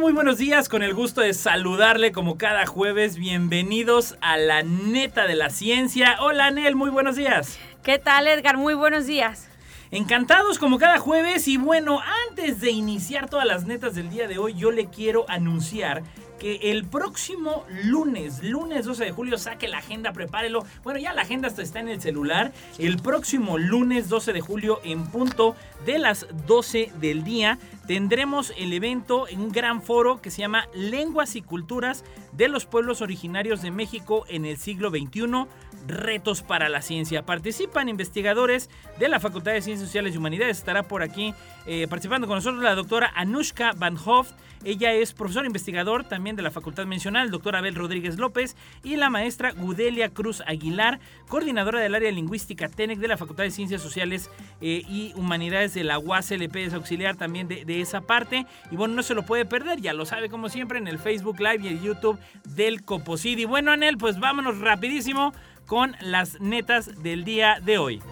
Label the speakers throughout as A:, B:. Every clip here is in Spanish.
A: Muy buenos días, con el gusto de saludarle como cada jueves. Bienvenidos a la neta de la ciencia. Hola Anel, muy buenos días.
B: ¿Qué tal Edgar? Muy buenos días.
A: Encantados como cada jueves y bueno, antes de iniciar todas las netas del día de hoy, yo le quiero anunciar que el próximo lunes, lunes 12 de julio, saque la agenda, prepárelo. Bueno, ya la agenda está en el celular. El próximo lunes 12 de julio, en punto de las 12 del día, tendremos el evento en un gran foro que se llama Lenguas y Culturas de los Pueblos Originarios de México en el siglo XXI retos para la ciencia. Participan investigadores de la Facultad de Ciencias Sociales y Humanidades. Estará por aquí eh, participando con nosotros la doctora Anushka Van Hoft. Ella es profesor investigador también de la facultad mencional, el doctor Abel Rodríguez López y la maestra Gudelia Cruz Aguilar, coordinadora del área lingüística TENEC de la Facultad de Ciencias Sociales eh, y Humanidades de la UASLP, es auxiliar también de, de esa parte. Y bueno, no se lo puede perder, ya lo sabe como siempre en el Facebook Live y el YouTube del Coposid. Y bueno, Anel, pues vámonos rapidísimo con las netas del día de hoy.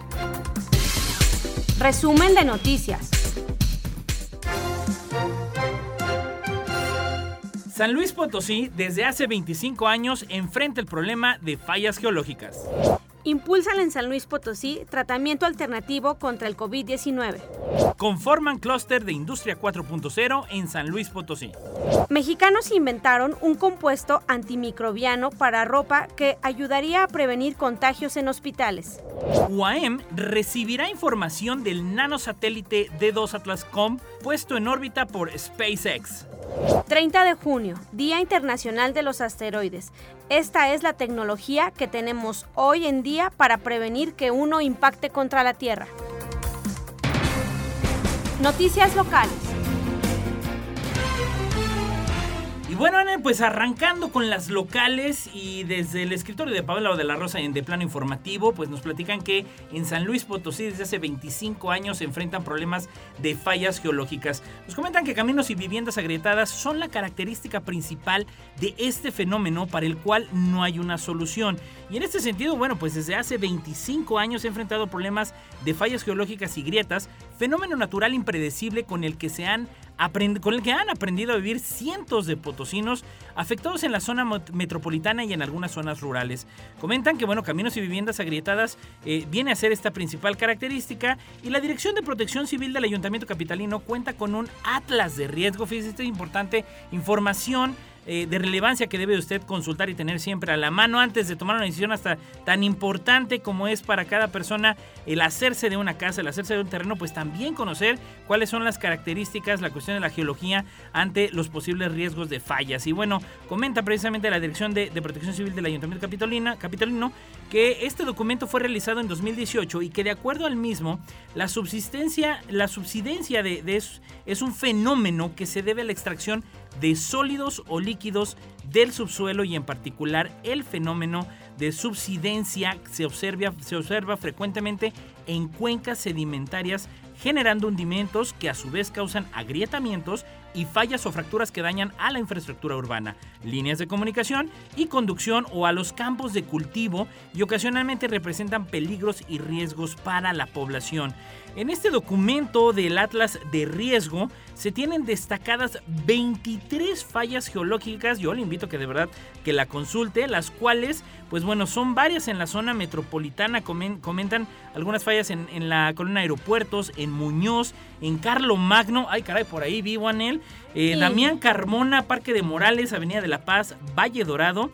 B: Resumen de noticias.
A: San Luis Potosí desde hace 25 años enfrenta el problema de fallas geológicas.
B: Impulsan en San Luis Potosí tratamiento alternativo contra el COVID-19.
A: Conforman clúster de Industria 4.0 en San Luis Potosí.
B: Mexicanos inventaron un compuesto antimicrobiano para ropa que ayudaría a prevenir contagios en hospitales.
A: UAM recibirá información del nanosatélite D2 Atlas-COM puesto en órbita por SpaceX.
B: 30 de junio, Día Internacional de los Asteroides. Esta es la tecnología que tenemos hoy en día para prevenir que uno impacte contra la Tierra. Noticias locales.
A: Pues arrancando con las locales y desde el escritorio de Pablo de la Rosa en De Plano Informativo, pues nos platican que en San Luis Potosí desde hace 25 años se enfrentan problemas de fallas geológicas. Nos comentan que caminos y viviendas agrietadas son la característica principal de este fenómeno para el cual no hay una solución. Y en este sentido, bueno, pues desde hace 25 años se ha enfrentado problemas de fallas geológicas y grietas, fenómeno natural impredecible con el que se han con el que han aprendido a vivir cientos de potosinos afectados en la zona metropolitana y en algunas zonas rurales. Comentan que, bueno, caminos y viviendas agrietadas eh, viene a ser esta principal característica y la Dirección de Protección Civil del Ayuntamiento Capitalino cuenta con un atlas de riesgo. Fíjese, esta importante información eh, de relevancia que debe usted consultar y tener siempre a la mano antes de tomar una decisión hasta tan importante como es para cada persona el hacerse de una casa, el hacerse de un terreno, pues también conocer cuáles son las características, la cuestión de la geología ante los posibles riesgos de fallas. Y bueno, comenta precisamente la Dirección de, Protección Civil del Ayuntamiento Capitolina, Capitalino que este documento fue realizado en 2018 y que de acuerdo al mismo, la subsistencia, la subsidencia de, de es un fenómeno que se debe a la extracción de sólidos o líquidos del subsuelo y en particular el fenómeno de subsidencia se observa, se observa frecuentemente en cuencas sedimentarias generando hundimientos que a su vez causan agrietamientos y fallas o fracturas que dañan a la infraestructura urbana, líneas de comunicación y conducción o a los campos de cultivo y ocasionalmente representan peligros y riesgos para la población. En este documento del Atlas de Riesgo se tienen destacadas 23 fallas geológicas, yo le invito a que de verdad que la consulte, las cuales, pues bueno, son varias en la zona metropolitana, comentan algunas fallas en, la colina Aeropuertos, en Muñoz, en Carlo Magno, ay caray, por ahí vivo en él, eh, Damián Carmona, Parque de Morales, Avenida de la Paz, Valle Dorado,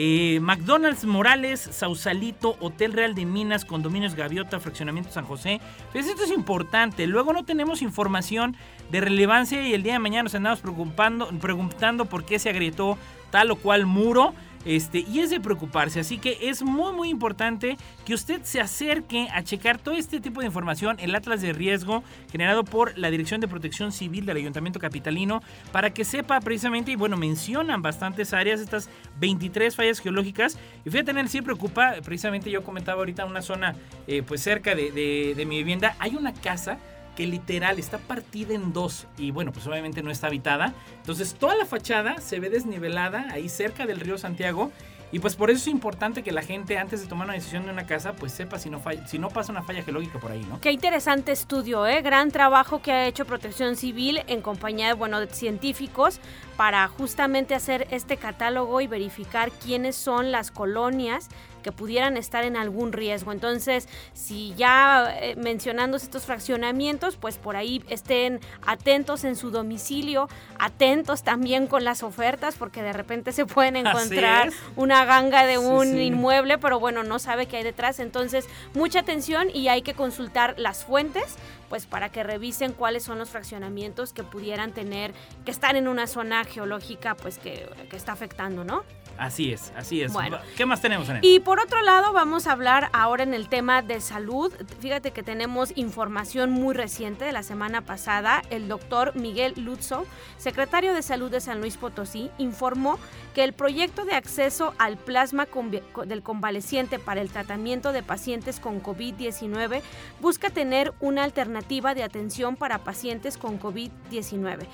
A: eh, McDonald's Morales, Sausalito, Hotel Real de Minas, Condominios Gaviota, Fraccionamiento San José. Pues esto es importante. Luego no tenemos información de relevancia y el día de mañana nos andamos preguntando por qué se agrietó tal o cual muro. Este, y es de preocuparse, así que es muy muy importante que usted se acerque a checar todo este tipo de información, el Atlas de Riesgo generado por la Dirección de Protección Civil del Ayuntamiento Capitalino, para que sepa precisamente, y bueno, mencionan bastantes áreas, estas 23 fallas geológicas, y fíjate, en el sí preocupa, precisamente yo comentaba ahorita una zona eh, pues cerca de, de mi vivienda, hay una casa que literal está partida en dos y bueno, pues obviamente no está habitada. Entonces toda la fachada se ve desnivelada ahí cerca del río Santiago y pues por eso es importante que la gente antes de tomar una decisión de una casa pues sepa si no, pasa una falla geológica por ahí, ¿no?
B: Qué interesante estudio, ¿eh? Gran trabajo que ha hecho Protección Civil en compañía de, bueno, de científicos para justamente hacer este catálogo y verificar quiénes son las colonias que pudieran estar en algún riesgo. Entonces, si ya eh, mencionando estos fraccionamientos, pues por ahí estén atentos en su domicilio, atentos también con las ofertas, porque de repente se pueden encontrar una ganga de un inmueble, pero bueno, no sabe qué hay detrás. Entonces, mucha atención y hay que consultar las fuentes pues para que revisen cuáles son los fraccionamientos que pudieran tener, que están en una zona geológica pues que, que está afectando, ¿no?
A: Así es, así es. Bueno, ¿Qué más tenemos, en
B: Y por otro lado, vamos a hablar ahora en el tema de salud. Fíjate que tenemos información muy reciente de la semana pasada. El doctor Miguel Lutzo, secretario de Salud de San Luis Potosí, informó que el proyecto de acceso al plasma del convaleciente para el tratamiento de pacientes con COVID-19 busca tener una alternativa de atención para pacientes con COVID-19,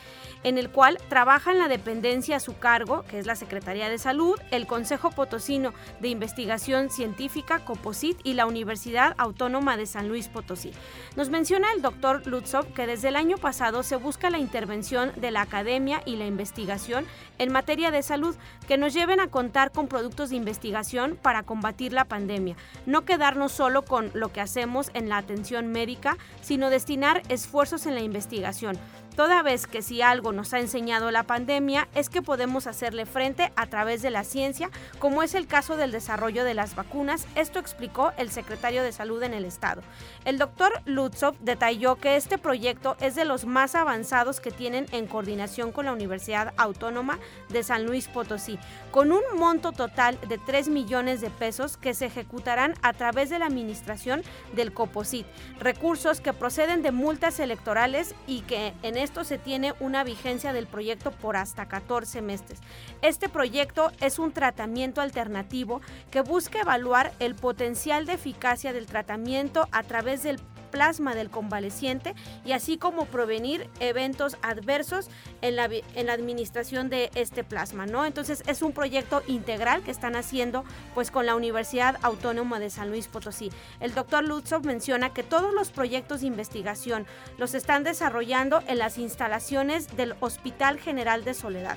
B: en el cual trabaja en la dependencia a su cargo, que es la Secretaría de Salud, el Consejo Potosino de Investigación Científica, COPOSIT y la Universidad Autónoma de San Luis Potosí. Nos menciona el doctor Lutzov que desde el año pasado se busca la intervención de la academia y la investigación en materia de salud que nos lleven a contar con productos de investigación para combatir la pandemia, no quedarnos solo con lo que hacemos en la atención médica, sino destinar esfuerzos en la investigación toda vez que si algo nos ha enseñado la pandemia es que podemos hacerle frente a través de la ciencia, como es el caso del desarrollo de las vacunas, esto explicó el secretario de Salud en el Estado. El doctor Lutzov detalló que este proyecto es de los más avanzados que tienen en coordinación con la Universidad Autónoma de San Luis Potosí, con un monto total de 3 millones de pesos que se ejecutarán a través de la administración del COPOSIT, recursos que proceden de multas electorales y que en esto se tiene una vigencia del proyecto por hasta 14 meses. Este proyecto es un tratamiento alternativo que busca evaluar el potencial de eficacia del tratamiento a través del plasma del convaleciente y así como prevenir eventos adversos en la, en la administración de este plasma, ¿no? Entonces es un proyecto integral que están haciendo pues con la Universidad Autónoma de San Luis Potosí. El doctor Lutzov menciona que todos los proyectos de investigación los están desarrollando en las instalaciones del Hospital General de Soledad.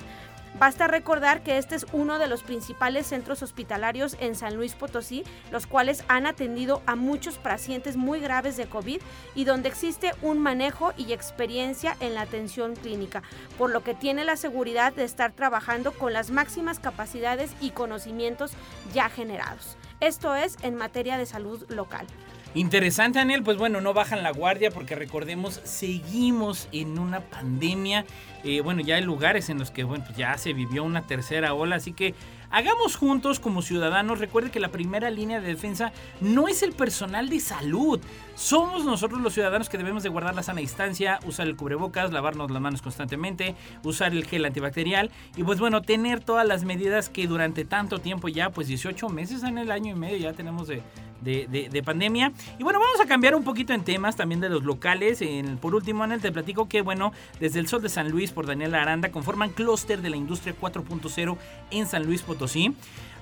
B: Basta recordar que este es uno de los principales centros hospitalarios en San Luis Potosí, los cuales han atendido a muchos pacientes muy graves de COVID y donde existe un manejo y experiencia en la atención clínica, por lo que tiene la seguridad de estar trabajando con las máximas capacidades y conocimientos ya generados. Esto es en materia de salud local.
A: Interesante, Daniel. Pues bueno, no bajan la guardia porque recordemos, seguimos en una pandemia. Eh, bueno, ya hay lugares en los que bueno, pues ya se vivió una tercera ola, así que hagamos juntos como ciudadanos. Recuerde que la primera línea de defensa no es el personal de salud. Somos nosotros los ciudadanos que debemos de guardar la sana distancia, usar el cubrebocas, lavarnos las manos constantemente, usar el gel antibacterial y pues bueno, tener todas las medidas que durante tanto tiempo ya, pues 18 meses en el año y medio ya tenemos de, de, pandemia. Y bueno, vamos a cambiar un poquito en temas también de los locales. Por último, Anel, te platico que, bueno, desde el Sol de San Luis por Daniel Aranda conforman clúster de la industria 4.0 en San Luis Potosí. Potosí.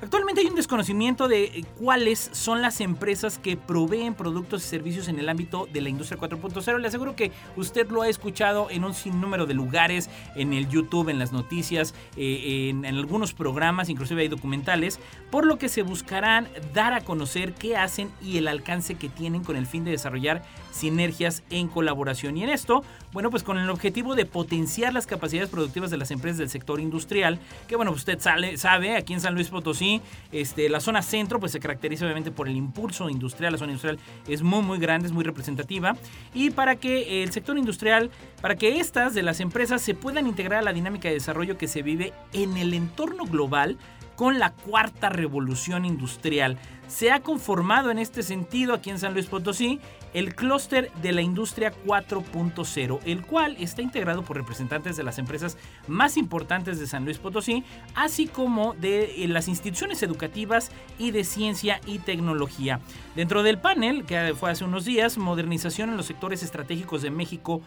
A: Actualmente hay un desconocimiento de eh, cuáles son las empresas que proveen productos y servicios en el ámbito de la industria 4.0. Le aseguro que usted lo ha escuchado en un sinnúmero de lugares, en el YouTube, en las noticias, eh, en, algunos programas, inclusive hay documentales, por lo que se buscarán dar a conocer qué hacen y el alcance que tienen con el fin de desarrollar sinergias en colaboración. Y en esto, bueno, pues con el objetivo de potenciar las capacidades productivas de las empresas del sector industrial, que bueno, usted sale, sabe, aquí en San Luis Potosí, este, la zona centro pues se caracteriza obviamente por el impulso industrial, la zona industrial es muy muy grande, es muy representativa, y para que el sector industrial, para que estas de las empresas se puedan integrar a la dinámica de desarrollo que se vive en el entorno global, con la cuarta revolución industrial. Se ha conformado en este sentido aquí en San Luis Potosí el clúster de la industria 4.0, el cual está integrado por representantes de las empresas más importantes de San Luis Potosí, así como de eh, las instituciones educativas y de ciencia y tecnología. Dentro del panel, que fue hace unos días, modernización en los sectores estratégicos de México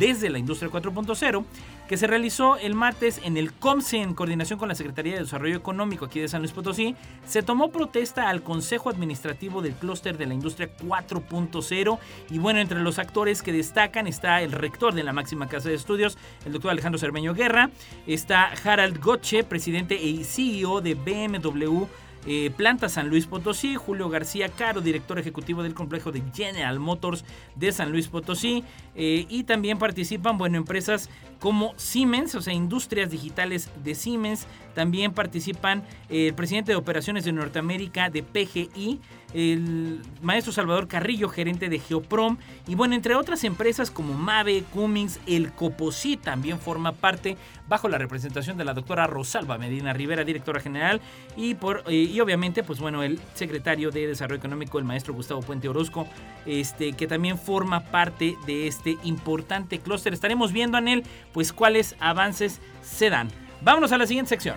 A: desde la industria 4.0, que se realizó el martes en el COMSE en coordinación con la Secretaría de Desarrollo Económico aquí de San Luis Potosí, se tomó protesta al Consejo Administrativo del Clúster de la Industria 4.0 y bueno, entre los actores que destacan está el rector de la máxima casa de estudios, el doctor Alejandro Cermeño Guerra, está Harald Gotche, presidente e CEO de BMW eh, Planta San Luis Potosí, Julio García Caro, director ejecutivo del complejo de General Motors de San Luis Potosí, eh, y también participan, bueno, empresas como Siemens, o sea, industrias digitales de Siemens, también participan eh, el presidente de operaciones de Norteamérica de PGI, el maestro Salvador Carrillo, gerente de Geoprom, y bueno, entre otras empresas como Mave, Cummings, el Coposí también forma parte bajo la representación de la doctora Rosalba Medina Rivera, directora general, y, por, eh, y obviamente, pues bueno, el secretario de Desarrollo Económico, el maestro Gustavo Puente Orozco, este, que también forma parte de este importante clúster. Estaremos viendo en él, pues, cuáles avances se dan. Vámonos a la siguiente sección.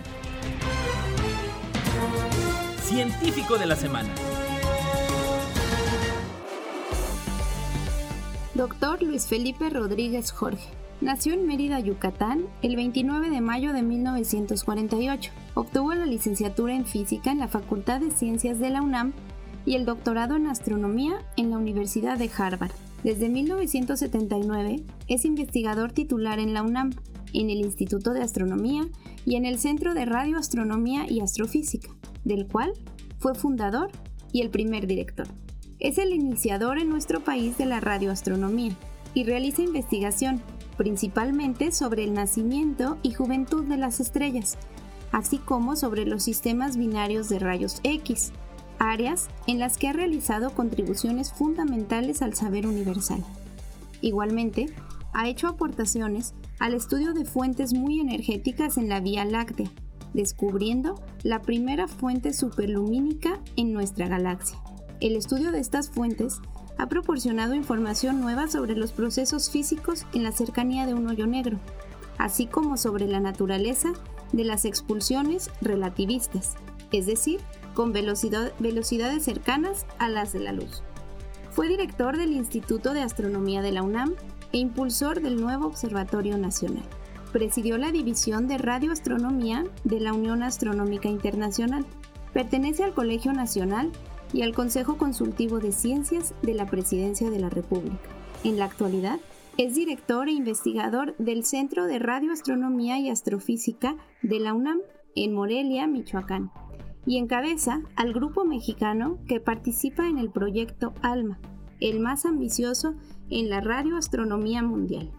A: Científico de la semana.
C: Doctor Luis Felipe Rodríguez Jorge. Nació en Mérida, Yucatán, el 29 de mayo de 1948. Obtuvo la licenciatura en física en la Facultad de Ciencias de la UNAM y el doctorado en astronomía en la Universidad de Harvard. Desde 1979 es investigador titular en la UNAM, en el Instituto de Astronomía y en el Centro de Radioastronomía y Astrofísica, del cual fue fundador y el primer director. Es el iniciador en nuestro país de la radioastronomía y realiza investigación principalmente sobre el nacimiento y juventud de las estrellas, así como sobre los sistemas binarios de rayos X, áreas en las que ha realizado contribuciones fundamentales al saber universal. Igualmente, ha hecho aportaciones al estudio de fuentes muy energéticas en la Vía Láctea, descubriendo la primera fuente superlumínica en nuestra galaxia. El estudio de estas fuentes ha proporcionado información nueva sobre los procesos físicos en la cercanía de un hoyo negro, así como sobre la naturaleza de las expulsiones relativistas, es decir, con velocidades cercanas a las de la luz. Fue director del Instituto de Astronomía de la UNAM e impulsor del nuevo Observatorio Nacional. Presidió la División de Radioastronomía de la Unión Astronómica Internacional. Pertenece al Colegio Nacional y al Consejo Consultivo de Ciencias de la Presidencia de la República. En la actualidad, es director e investigador del Centro de Radioastronomía y Astrofísica de la UNAM en Morelia, Michoacán, y encabeza al grupo mexicano que participa en el proyecto ALMA, el más ambicioso en la radioastronomía mundial.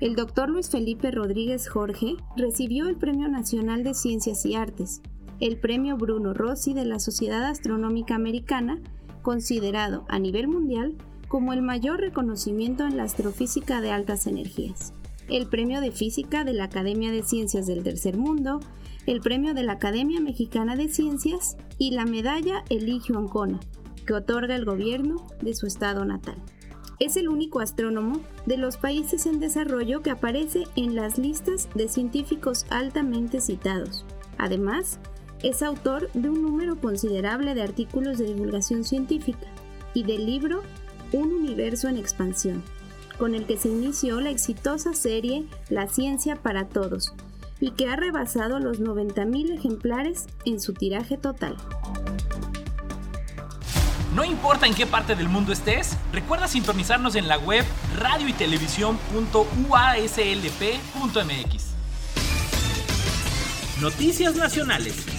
C: El doctor Luis Felipe Rodríguez Jorge recibió el Premio Nacional de Ciencias y Artes, el Premio Bruno Rossi de la Sociedad Astronómica Americana, considerado a nivel mundial como el mayor reconocimiento en la astrofísica de altas energías, el Premio de Física de la Academia de Ciencias del Tercer Mundo, el Premio de la Academia Mexicana de Ciencias y la Medalla Eligio Ancona, que otorga el gobierno de su estado natal. Es el único astrónomo de los países en desarrollo que aparece en las listas de científicos altamente citados. Además, es autor de un número considerable de artículos de divulgación científica y del libro Un universo en expansión, con el que se inició la exitosa serie La ciencia para todos y que ha rebasado los 90.000 ejemplares en su tiraje total.
A: No importa en qué parte del mundo estés, recuerda sintonizarnos en la web radio y Noticias Nacionales.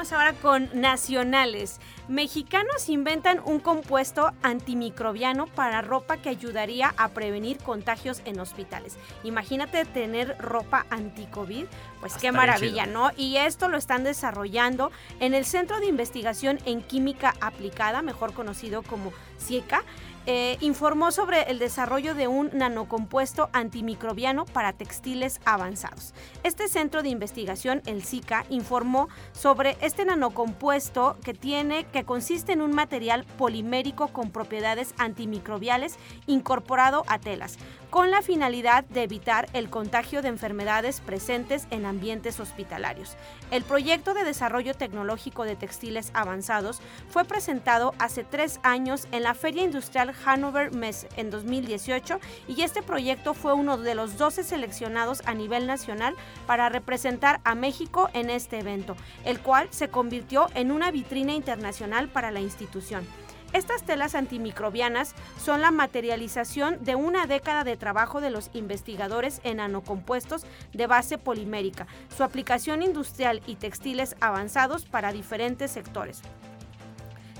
B: Vamos ahora con nacionales. Mexicanos inventan un compuesto antimicrobiano para ropa que ayudaría a prevenir contagios en hospitales. Imagínate tener ropa anti-COVID, pues qué maravilla, ¿no? Y esto lo están desarrollando en el Centro de Investigación en Química Aplicada, mejor conocido como CIECA eh, informó sobre el desarrollo de un nanocompuesto antimicrobiano para textiles avanzados. Este centro de investigación, el SICA, informó sobre este nanocompuesto que tiene que consiste en un material polimérico con propiedades antimicrobiales incorporado a telas, con la finalidad de evitar el contagio de enfermedades presentes en ambientes hospitalarios. El proyecto de desarrollo tecnológico de textiles avanzados fue presentado hace tres años en la Feria Industrial Hannover Messe en 2018 y este proyecto fue uno de los 12 seleccionados a nivel nacional para representar a México en este evento, el cual se convirtió en una vitrina internacional para la institución. Estas telas antimicrobianas son la materialización de una década de trabajo de los investigadores en nanocompuestos de base polimérica, su aplicación industrial y textiles avanzados para diferentes sectores.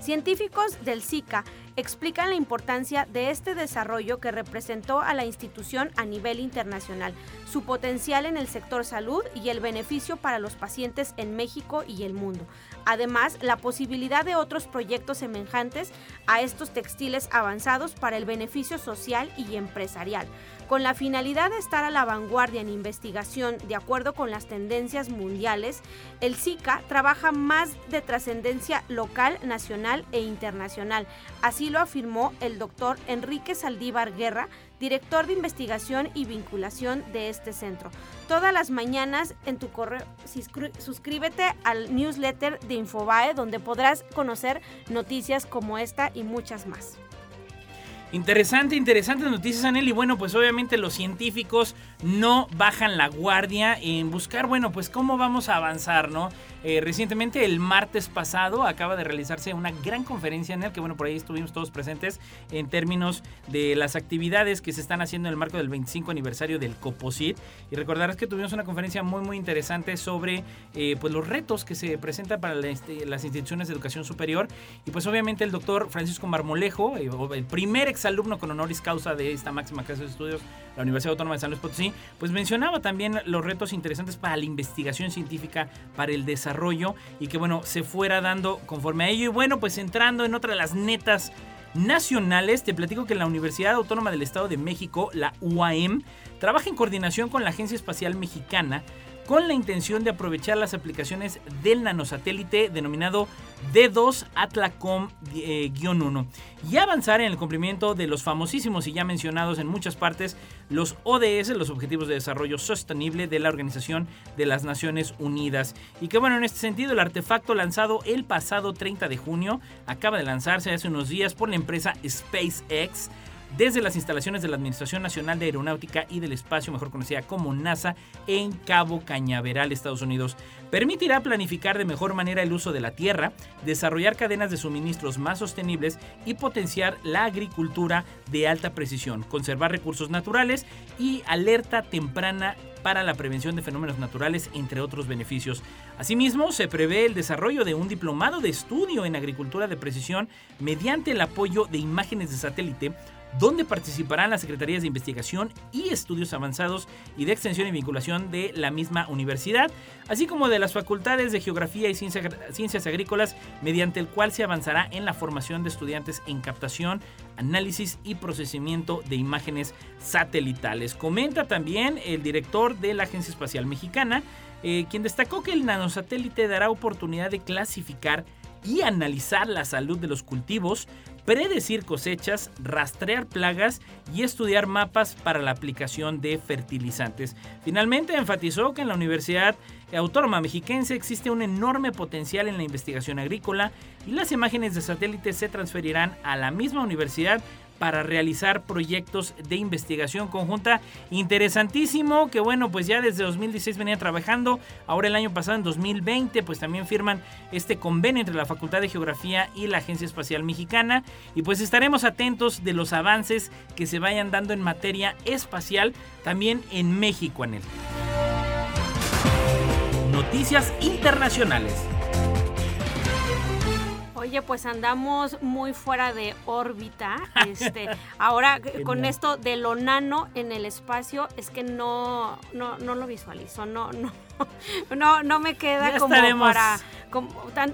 B: Científicos del SICA explican la importancia de este desarrollo que representó a la institución a nivel internacional, su potencial en el sector salud y el beneficio para los pacientes en México y el mundo. Además, la posibilidad de otros proyectos semejantes a estos textiles avanzados para el beneficio social y empresarial con la finalidad de estar a la vanguardia en investigación de acuerdo con las tendencias mundiales, el SICA trabaja más de trascendencia local, nacional e internacional. Así lo afirmó el doctor Enrique Saldívar Guerra, director de investigación y vinculación de este centro. Todas las mañanas en tu correo, suscríbete al newsletter de Infobae donde podrás conocer noticias como esta y muchas más.
A: Interesante, interesante noticias, Anel. Y bueno, pues obviamente los científicos no bajan la guardia en buscar, bueno, pues cómo vamos a avanzar, ¿no? Eh, recientemente, el martes pasado, acaba de realizarse una gran conferencia en el que, bueno, por ahí estuvimos todos presentes en términos de las actividades que se están haciendo en el marco del 25 aniversario del COPOSIT. Y recordarás que tuvimos una conferencia muy, muy interesante sobre eh, pues los retos que se presentan para este, las instituciones de educación superior. Y pues obviamente el doctor Francisco Marmolejo, eh, el primer exalumno con honoris causa de esta máxima casa de estudios, la Universidad Autónoma de San Luis Potosí, pues mencionaba también los retos interesantes para la investigación científica, para el desarrollo y que bueno, se fuera dando conforme a ello. Y bueno, pues entrando en otra de las netas nacionales, te platico que la Universidad Autónoma del Estado de México, la UAM, trabaja en coordinación con la Agencia Espacial Mexicana con la intención de aprovechar las aplicaciones del nanosatélite denominado D2 Atlacom-1 eh, y avanzar en el cumplimiento de los famosísimos y ya mencionados en muchas partes los ODS, los Objetivos de Desarrollo Sostenible de la Organización de las Naciones Unidas. Y que bueno, en este sentido el artefacto lanzado el pasado 30 de junio acaba de lanzarse hace unos días por la empresa SpaceX desde las instalaciones de la Administración Nacional de Aeronáutica y del Espacio, mejor conocida como NASA, en Cabo Cañaveral, Estados Unidos. Permitirá planificar de mejor manera el uso de la tierra, desarrollar cadenas de suministros más sostenibles y potenciar la agricultura de alta precisión, conservar recursos naturales y alerta temprana para la prevención de fenómenos naturales, entre otros beneficios. Asimismo, se prevé el desarrollo de un diplomado de estudio en agricultura de precisión mediante el apoyo de imágenes de satélite donde participarán las secretarías de investigación y estudios avanzados y de extensión y vinculación de la misma universidad, así como de las facultades de geografía y ciencias agrícolas, mediante el cual se avanzará en la formación de estudiantes en captación, análisis y procesamiento de imágenes satelitales. Comenta también el director de la Agencia Espacial Mexicana, eh, quien destacó que el nanosatélite dará oportunidad de clasificar y analizar la salud de los cultivos, predecir cosechas, rastrear plagas y estudiar mapas para la aplicación de fertilizantes. Finalmente enfatizó que en la Universidad Autónoma Mexiquense existe un enorme potencial en la investigación agrícola y las imágenes de satélites se transferirán a la misma universidad para realizar proyectos de investigación conjunta. Interesantísimo que bueno pues ya desde 2016 venía trabajando. Ahora el año pasado en 2020 pues también firman este convenio entre la Facultad de Geografía y la Agencia Espacial Mexicana. Y pues estaremos atentos de los avances que se vayan dando en materia espacial también en México en Noticias internacionales.
B: Oye, pues andamos muy fuera de órbita. Este, ahora con esto de lo nano en el espacio, es que no, no, no lo visualizo, no, no. no, no me queda como para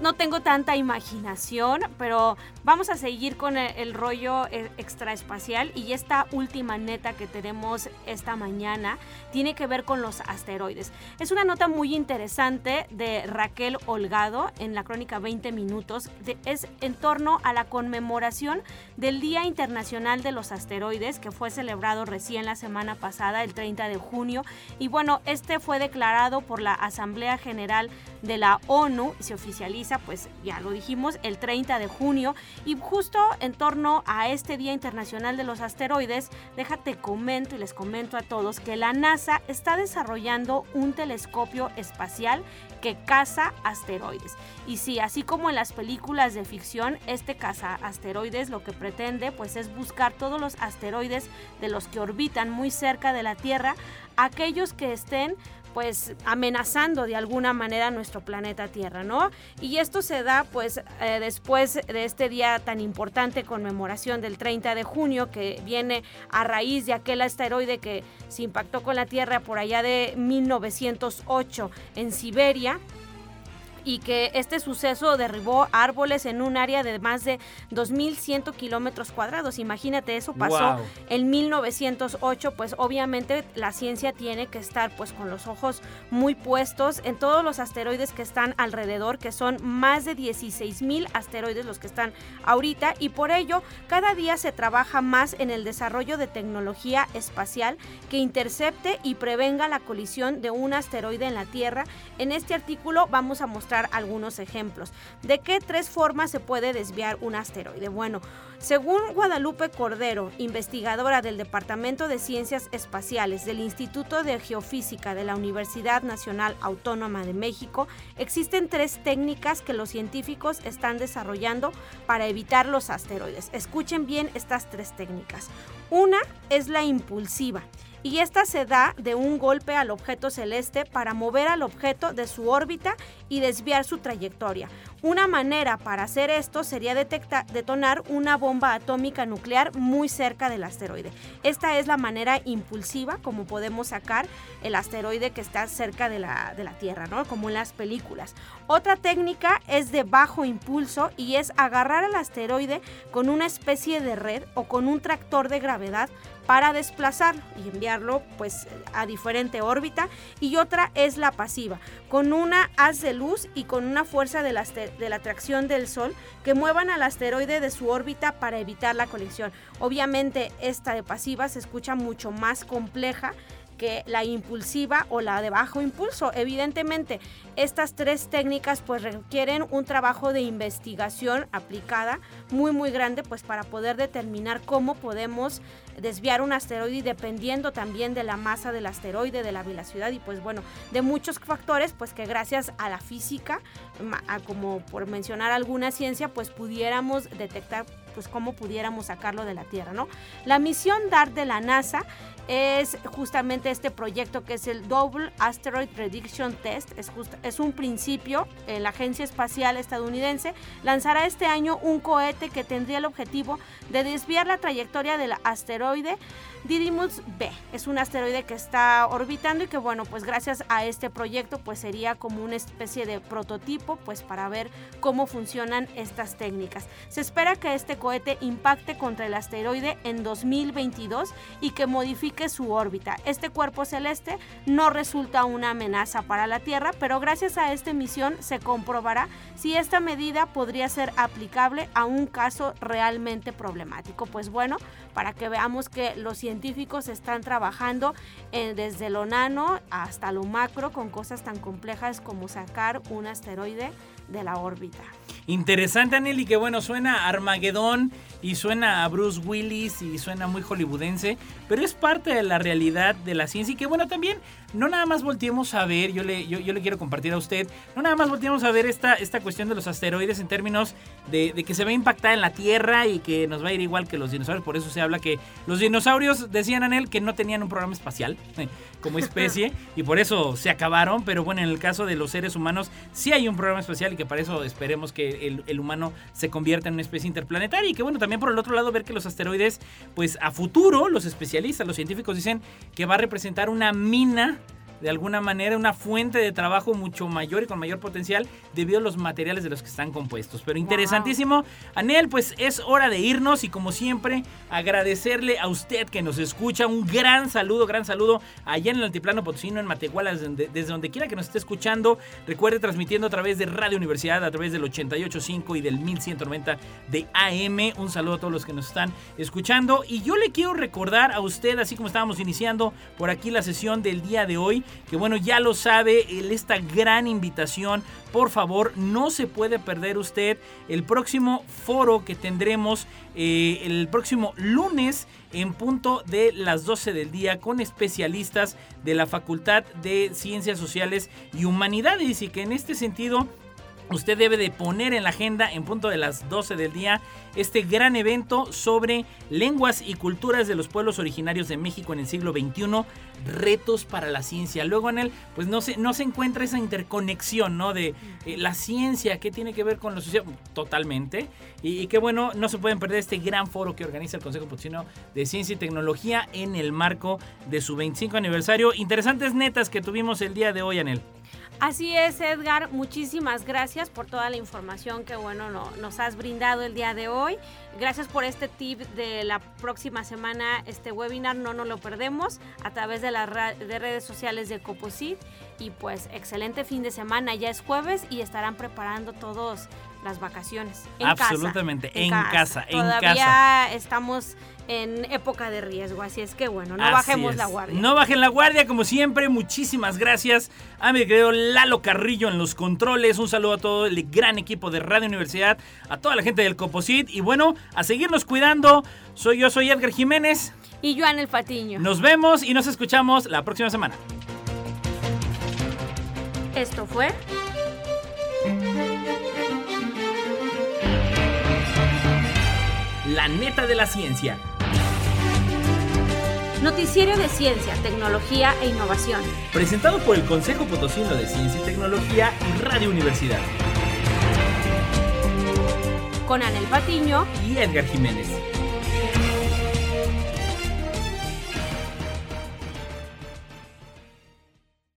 B: no tengo tanta imaginación, pero vamos a seguir con el, rollo eh, extraespacial y esta última neta que tenemos esta mañana tiene que ver con los asteroides. Es una nota muy interesante de Raquel Holgado en la crónica 20 minutos. es en torno a la conmemoración del Día Internacional de los Asteroides que fue celebrado recién la semana pasada, el 30 de junio. Y bueno, este fue declarado por la Asamblea General de la ONU se oficializa, pues ya lo dijimos, el 30 de junio. Y justo en torno a este Día Internacional de los Asteroides, déjate comento y les comento a todos que la NASA está desarrollando un telescopio espacial que caza asteroides. Y sí, así como en las películas de ficción, este caza asteroides lo que pretende pues es buscar todos los asteroides de los que orbitan muy cerca de la Tierra, aquellos que estén pues amenazando de alguna manera nuestro planeta Tierra, ¿no? Y esto se da pues eh, después de este día tan importante conmemoración del 30 de junio que viene a raíz de aquel asteroide que se impactó con la Tierra por allá de 1908 en Siberia y que este suceso derribó árboles en un área de más de 2.100 kilómetros cuadrados. Imagínate, eso pasó en 1908, pues obviamente la ciencia tiene que estar pues con los ojos muy puestos en todos los asteroides que están alrededor, que son más de 16.000 asteroides los que están ahorita y por ello cada día se trabaja más en el desarrollo de tecnología espacial que intercepte y prevenga la colisión de un asteroide en la Tierra. En este artículo vamos a mostrar algunos ejemplos. ¿De qué tres formas se puede desviar un asteroide? Bueno, según Guadalupe Cordero, investigadora del Departamento de Ciencias Espaciales del Instituto de Geofísica de la Universidad Nacional Autónoma de México, existen tres técnicas que los científicos están desarrollando para evitar los asteroides. Escuchen bien estas tres técnicas. Una es la impulsiva y esta se da de un golpe al objeto celeste para mover al objeto de su órbita y desviar su trayectoria. Una manera para hacer esto sería detonar una bomba atómica nuclear muy cerca del asteroide. Esta es la manera impulsiva como podemos sacar el asteroide que está cerca de la, de la Tierra, ¿no? Como en las películas. Otra técnica es de bajo impulso y es agarrar al asteroide con una especie de red o con un tractor de gravedad para desplazarlo y enviarlo pues a diferente órbita y otra es la pasiva con una haz de luz y con una fuerza de la, de la atracción del Sol que muevan al asteroide de su órbita para evitar la colisión. Obviamente esta de pasiva se escucha mucho más compleja que la impulsiva o la de bajo impulso. Evidentemente, estas tres técnicas pues requieren un trabajo de investigación aplicada muy muy grande pues para poder determinar cómo podemos desviar un asteroide dependiendo también de la masa del asteroide, de la velocidad y pues bueno, de muchos factores pues que gracias a la física, como por mencionar alguna ciencia, pues pudiéramos detectar pues cómo pudiéramos sacarlo de la Tierra, ¿no? La misión DART de la NASA es justamente este proyecto que es el Double Asteroid Prediction Test. Es, es un principio. Eh, la Agencia Espacial Estadounidense lanzará este año un cohete que tendría el objetivo de desviar la trayectoria del asteroide Didymos B. Es un asteroide que está orbitando y que bueno, pues gracias a este proyecto pues sería como una especie de prototipo pues para ver cómo funcionan estas técnicas. Se espera que este cohete impacte contra el asteroide en 2022 y que modifique su órbita. Este cuerpo celeste no resulta una amenaza para la Tierra, pero gracias a esta misión se comprobará si esta medida podría ser aplicable a un caso realmente problemático. Pues bueno, para que veamos que los científicos están trabajando eh, desde lo nano hasta lo macro con cosas tan complejas como sacar un asteroide de la órbita.
A: Interesante, Anel, que bueno, suena Armagedón y suena a Bruce Willis y suena muy hollywoodense, pero es parte de la realidad de la ciencia y que bueno, también no nada más volteemos a ver, yo le, yo, le quiero compartir a usted, no nada más volteemos a ver esta, esta cuestión de los asteroides en términos de, que se va a impactar en la Tierra y que nos va a ir igual que los dinosaurios, por eso se habla que los dinosaurios, decían Anel, que no tenían un programa espacial como especie y por eso se acabaron, pero bueno, en el caso de los seres humanos sí hay un programa espacial y que para eso esperemos que el, humano se convierta en una especie interplanetaria y que bueno, también por el otro lado ver que los asteroides, pues a futuro los especialistas, los científicos dicen que va a representar una mina de alguna manera una fuente de trabajo mucho mayor y con mayor potencial debido a los materiales de los que están compuestos. Pero interesantísimo. Anel, pues es hora de irnos y como siempre agradecerle a usted que nos escucha. Un gran saludo, gran saludo allá en el Altiplano Potosino, en Matehuala, desde, desde donde quiera que nos esté escuchando. Recuerde transmitiendo a través de Radio Universidad, a través del 88.5 y del 1190 de AM. Un saludo a todos los que nos están escuchando. Y yo le quiero recordar a usted, así como estábamos iniciando por aquí la sesión del día de hoy, que bueno, ya lo sabe, esta gran invitación, por favor, no se puede perder usted el próximo foro que tendremos eh, el próximo lunes en punto de las 12 del día con especialistas de la Facultad de Ciencias Sociales y Humanidades. Y que en este sentido usted debe de poner en la agenda en punto de las 12 del día este gran evento sobre lenguas y culturas de los pueblos originarios de México en el siglo XXI, retos para la ciencia. Luego en pues no se, no se encuentra esa interconexión, ¿no? De eh, la ciencia, ¿qué tiene que ver con lo social? Totalmente. Y, y, qué bueno, no se pueden perder este gran foro que organiza el Consejo Potosino de Ciencia y Tecnología en el marco de su 25 aniversario. Interesantes netas que tuvimos el día de hoy, Anel.
B: Así es, Edgar. Muchísimas gracias por toda la información que bueno no, nos has brindado el día de hoy. Gracias por este tip de la próxima semana, este webinar, no nos lo perdemos a través de las de redes sociales de Coposit. Y pues excelente fin de semana, ya es jueves y estarán preparando todos las vacaciones.
A: En Absolutamente, casa, en, casa, casa en
B: Todavía estamos en época de riesgo, así es que bueno, no bajemos la guardia.
A: No bajen la guardia, como siempre, muchísimas gracias a mi querido Lalo Carrillo en los controles, un saludo a todo el gran equipo de Radio Universidad, a toda la gente del Coposit y bueno, a seguirnos cuidando. Soy yo, soy Edgar Jiménez.
B: Y Joan El Patiño.
A: Nos vemos y nos escuchamos la próxima semana.
B: Esto fue...
A: La neta de la ciencia.
B: Noticiero de Ciencia, Tecnología e Innovación.
A: Presentado por el Consejo Potosino de Ciencia y Tecnología y Radio Universidad.
B: Con Anel Patiño
A: y Edgar Jiménez.